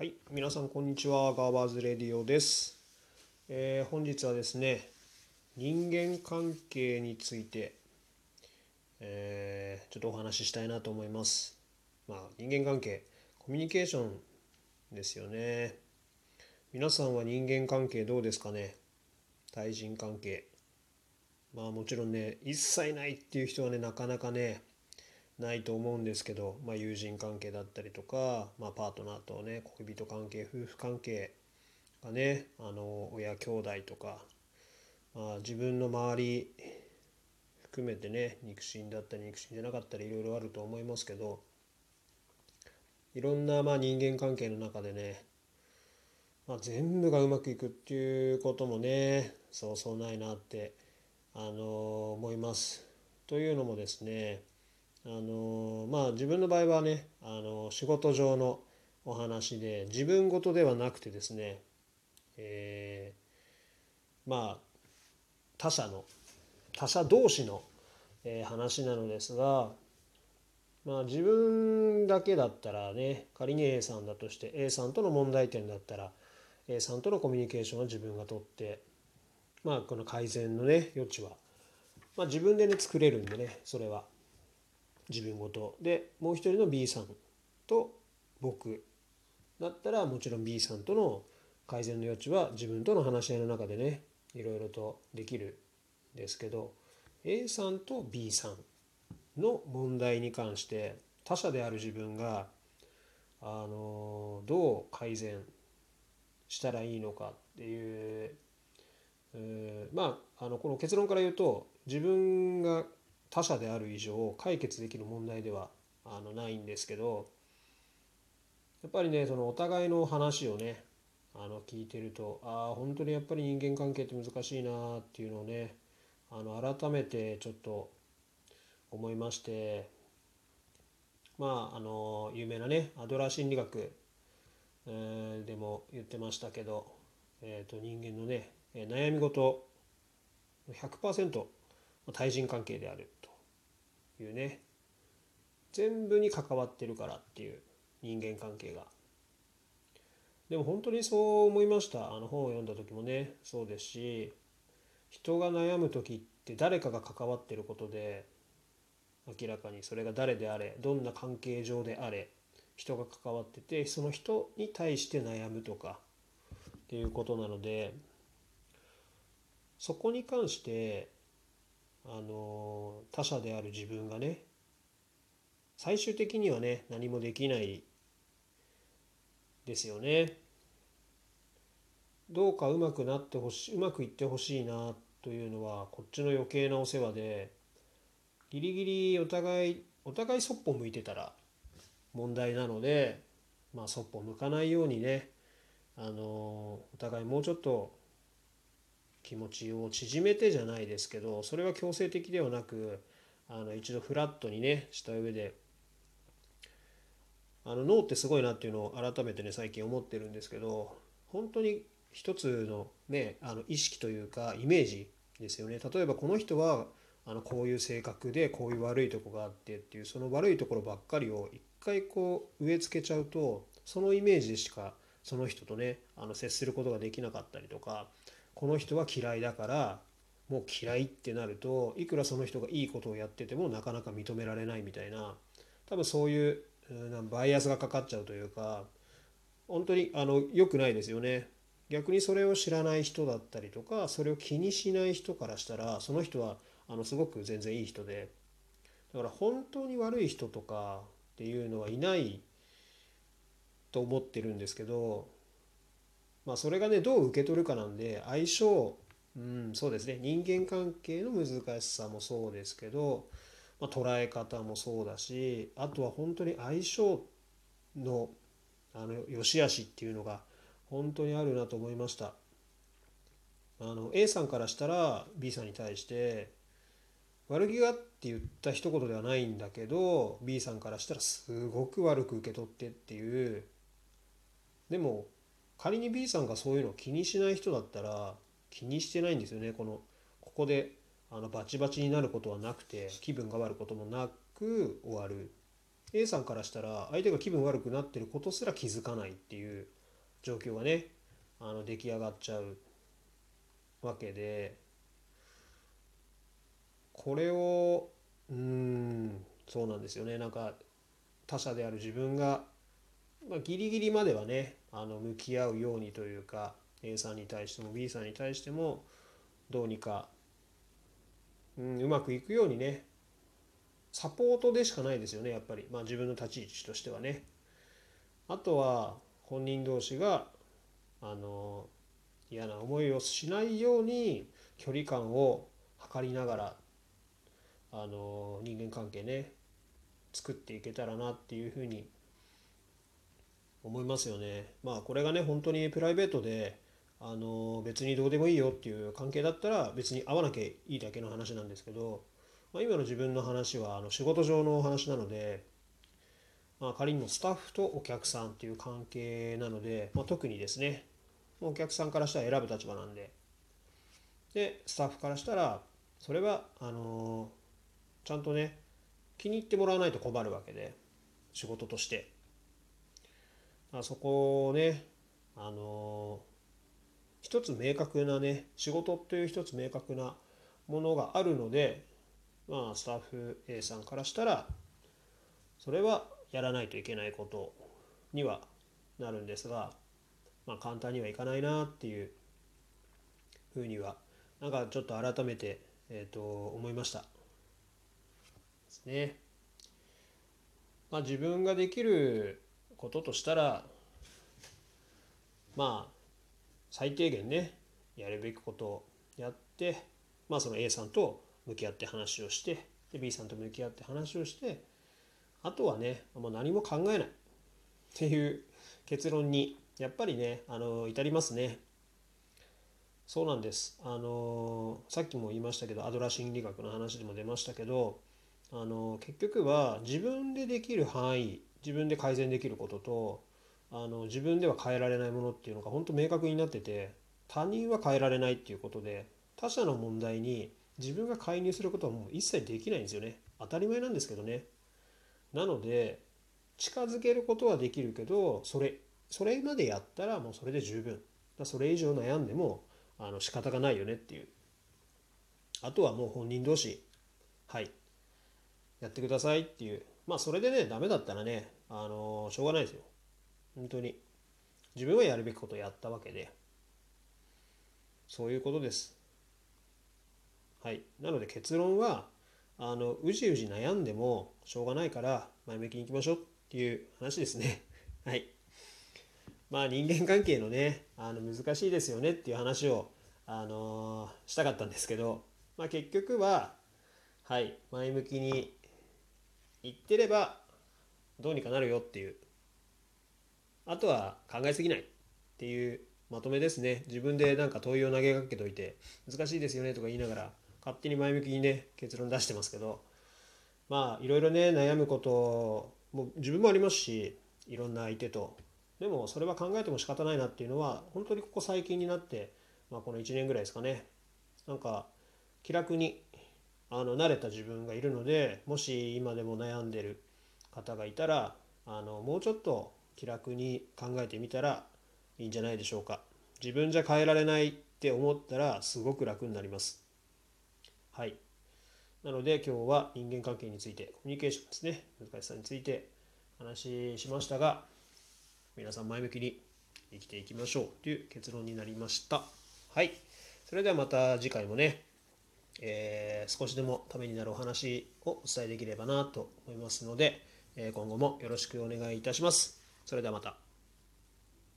はい、皆さんこんにちは。ガーバーズレディオです。えー本日はですね、人間関係について、えーちょっとお話ししたいなと思います。まあ、人間関係、コミュニケーションですよね。皆さんは人間関係どうですかね？対人関係。まあもちろんね、一切ないっていう人はね、なかなかね、ないと思うんですけど、まあ、友人関係だったりとか、まあ、パートナーとね恋人関係夫婦関係がねあの親兄弟とか、まあ、自分の周り含めてね肉親だったり肉親じゃなかったりいろいろあると思いますけどいろんなまあ人間関係の中でね、まあ、全部がうまくいくっていうこともねそうそうないなってあの思います。というのもですねあのまあ自分の場合はねあの仕事上のお話で自分事ではなくてですね、えーまあ他者の他者同士の、えー話なのですが、まあ、自分だけだったらね仮に A さんだとして A さんとの問題点だったら A さんとのコミュニケーションは自分が取ってまあこの改善のね余地は、まあ、自分でね作れるんでねそれは。自分ごと。でもう一人の B さんと僕だったらもちろん B さんとの改善の余地は自分との話し合いの中でねいろいろとできるんですけど A さんと B さんの問題に関して他者である自分があのどう改善したらいいのかっていう、まああのこの結論から言うと自分が他者である以上解決できる問題ではあのないんですけどやっぱりねそのお互いの話をねあの聞いてるとああ本当にやっぱり人間関係って難しいなっていうのをねあの改めてちょっと思いましてまああの有名なねアドラー心理学、えーでも言ってましたけど、えー、と人間のね悩み事100%対人関係である。いうね。全部に関わってるからっていう人間関係が。でも本当にそう思いました。あの本を読んだ時もね。そうですし人が悩む時って誰かが関わってることで明らかにそれが誰であれどんな関係上であれ人が関わっててその人に対して悩むとかっていうことなのでそこに関してあの他者である自分がね最終的にはね何もできないですよね。どうかうまくなってほしいうまくいってほしいなというのはこっちの余計なお世話でギリギリお互いお互いそっぽ向いてたら問題なのでまあそっぽ向かないようにねあのお互いもうちょっと気持ちを縮めてじゃないですけどそれは強制的ではなくあの一度フラットにねした上であの脳ってすごいなっていうのを改めてね最近思ってるんですけど本当に一つのねあの意識というかイメージですよね。例えばこの人はあのこういう性格でこういう悪いとこがあってっていうその悪いところばっかりを一回こう植え付けちゃうとそのイメージでしかその人とねあの接することができなかったりとかこの人は嫌いだからもう嫌いってなるといくらその人がいいことをやっててもなかなか認められないみたいな多分そういうバイアスがかかっちゃうというか本当にあの良くないですよね。逆にそれを知らない人だったりとかそれを気にしない人からしたらその人はあのすごく全然いい人でだから本当に悪い人とかっていうのはいないと思ってるんですけどまあそれがねどう受け取るかなんで相性うんそうですね人間関係の難しさもそうですけど、まあ、捉え方もそうだしあとは本当に相性のあの良し悪しっていうのが本当にあるなと思いました。あの A さんからしたら B さんに対して悪気がって言った一言ではないんだけど B さんからしたらすごく悪く受け取ってっていうでも仮に B さんがそういうのを気にしない人だったら気にしてないんですよね。このここであのバチバチになることはなくて気分が悪いこともなく終わる。A さんからしたら相手が気分悪くなってることすら気づかないっていう状況がねあの出来上がっちゃうわけでこれをうんそうなんですよね。なんか他者である自分が、まあ、ギリギリまではねあの向き合うようにというか A さんに対しても B さんに対してもどうにか、うん、うまくいくようにねサポートでしかないですよねやっぱり、まあ、自分の立ち位置としてはね。あとは本人同士があの嫌な思いをしないように距離感を測りながらあの人間関係ね作っていけたらなっていうふうに思いますよね。まあこれがね本当にプライベートであの別にどうでもいいよっていう関係だったら別に会わなきゃいいだけの話なんですけど、まあ、今の自分の話はあの仕事上の話なので、まあ、仮にもスタッフとお客さんっていう関係なので、まあ、特にですねお客さんからしたら選ぶ立場なんででスタッフからしたらそれはあのちゃんとね気に入ってもらわないと困るわけで仕事として。あそこをねあの一つ明確なね仕事という一つ明確なものがあるのでまあスタッフ A さんからしたらそれはやらないといけないことにはなるんですがまあ簡単にはいかないなっていうふうにはなんかちょっと改めて、えー、と思いましたですね。まあ自分ができることとしたらまあ最低限ねやるべきことをやってまあその A さんと向き合って話をしてで B さんと向き合って話をしてあとはねもう何も考えないっていう結論にやっぱりねあの至りますね。そうなんです。あのさっきも言いましたけどアドラー心理学の話でも出ましたけどあの結局は自分でできる範囲自分で改善できることとあの自分では変えられないものっていうのが本当明確になってて他人は変えられないっていうことで他者の問題に自分が介入することはもう一切できないんですよね。当たり前なんですけどね。なので近づけることはできるけどそれそれまでやったらもうそれで十分。だそれ以上悩んでもあの仕方がないよねっていう。あとはもう本人同士はい。やってくださいっていう。まあそれでねダメだったらねあのしょうがないですよ。本当に。自分はやるべきことをやったわけで。そういうことです。はい。なので結論はあのうじうじ悩んでもしょうがないから前向きにいきましょう。っていう話ですね。はい。まあ人間関係のねあの難しいですよね。っていう話をあのー、したかったんですけど、まあ、結局ははい。前向きに言ってればどうにかなるよっていうあとは考えすぎないっていうまとめですね。自分でなんか問いを投げかけといて難しいですよねとか言いながら勝手に前向きにね結論出してますけどまあいろいろね悩むことも自分もありますしいろんな相手と。でもそれは考えても仕方ないなっていうのは本当にここ最近になって、まあ、この1年ぐらいですかね。なんか気楽にあの慣れた自分がいるのでもし今でも悩んでる方がいたらあのもうちょっと気楽に考えてみたらいいんじゃないでしょうか。自分じゃ変えられないって思ったらすごく楽になります。はい。なので今日は人間関係についてコミュニケーションですね。難しさについて話しましたが皆さん前向きに生きていきましょうという結論になりました。はい。それではまた次回もね、えー、少しでもためになるお話をお伝えできればなと思いますので、え今後もよろしくお願いいたします。それではまた。